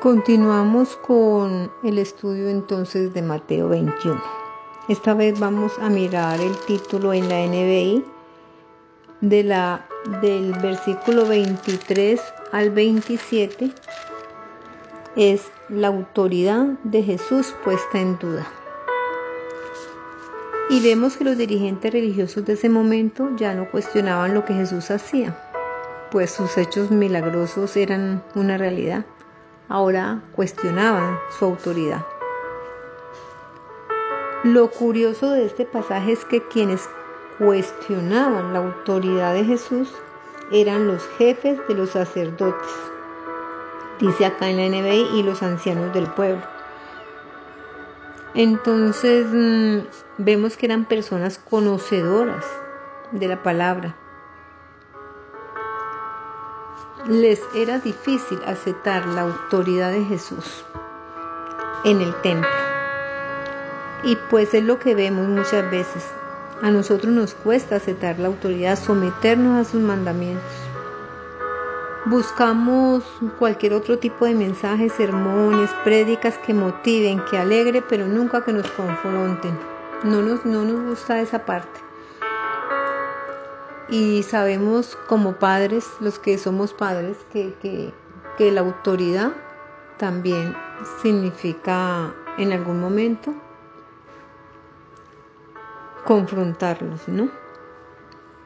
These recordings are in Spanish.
Continuamos con el estudio entonces de Mateo 21. Esta vez vamos a mirar el título en la NBI de la, del versículo 23 al 27 es la autoridad de Jesús puesta en duda. Y vemos que los dirigentes religiosos de ese momento ya no cuestionaban lo que Jesús hacía, pues sus hechos milagrosos eran una realidad ahora cuestionaban su autoridad. Lo curioso de este pasaje es que quienes cuestionaban la autoridad de Jesús eran los jefes de los sacerdotes, dice acá en la NBI, y los ancianos del pueblo. Entonces mm, vemos que eran personas conocedoras de la palabra, les era difícil aceptar la autoridad de Jesús en el templo. Y pues es lo que vemos muchas veces. A nosotros nos cuesta aceptar la autoridad, someternos a sus mandamientos. Buscamos cualquier otro tipo de mensajes, sermones, prédicas que motiven, que alegre, pero nunca que nos confronten. No nos, no nos gusta esa parte y sabemos como padres, los que somos padres, que, la autoridad también significa en algún momento confrontarlos, ¿no?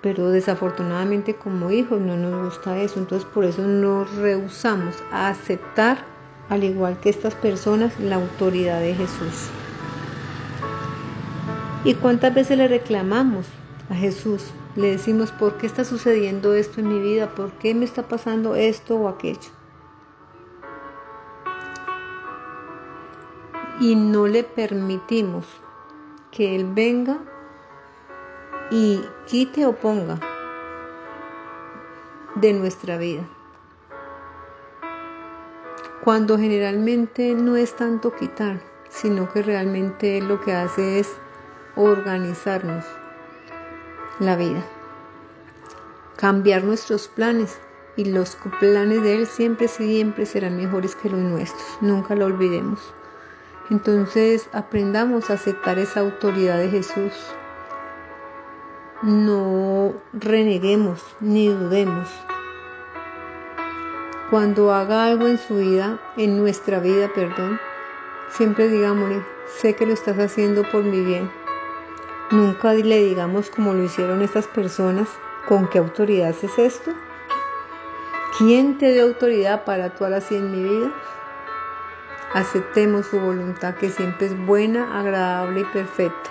Pero desafortunadamente como hijos no nos gusta eso, entonces por eso nos rehusamos a aceptar, al igual que estas personas, la autoridad de Jesús. ¿Y cuántas veces le reclamamos a Jesús le decimos, ¿por qué está sucediendo esto en mi vida? ¿Por qué me está pasando esto o aquello? Y no le permitimos que Él venga y quite o ponga de nuestra vida. Cuando generalmente no es tanto quitar, sino que realmente lo que hace es organizarnos la vida. Cambiar nuestros planes y los planes de Él siempre, siempre serán mejores que los nuestros. Nunca lo olvidemos. Entonces aprendamos a aceptar esa autoridad de Jesús. No reneguemos ni dudemos. Cuando haga algo en su vida, en nuestra vida, perdón, siempre digámosle, sé que lo estás haciendo por mi bien Nunca le digamos como lo hicieron estas personas, ¿con qué autoridad haces esto? ¿Quién te dio autoridad para actuar así en mi vida? Aceptemos su voluntad que siempre es buena, agradable y perfecta.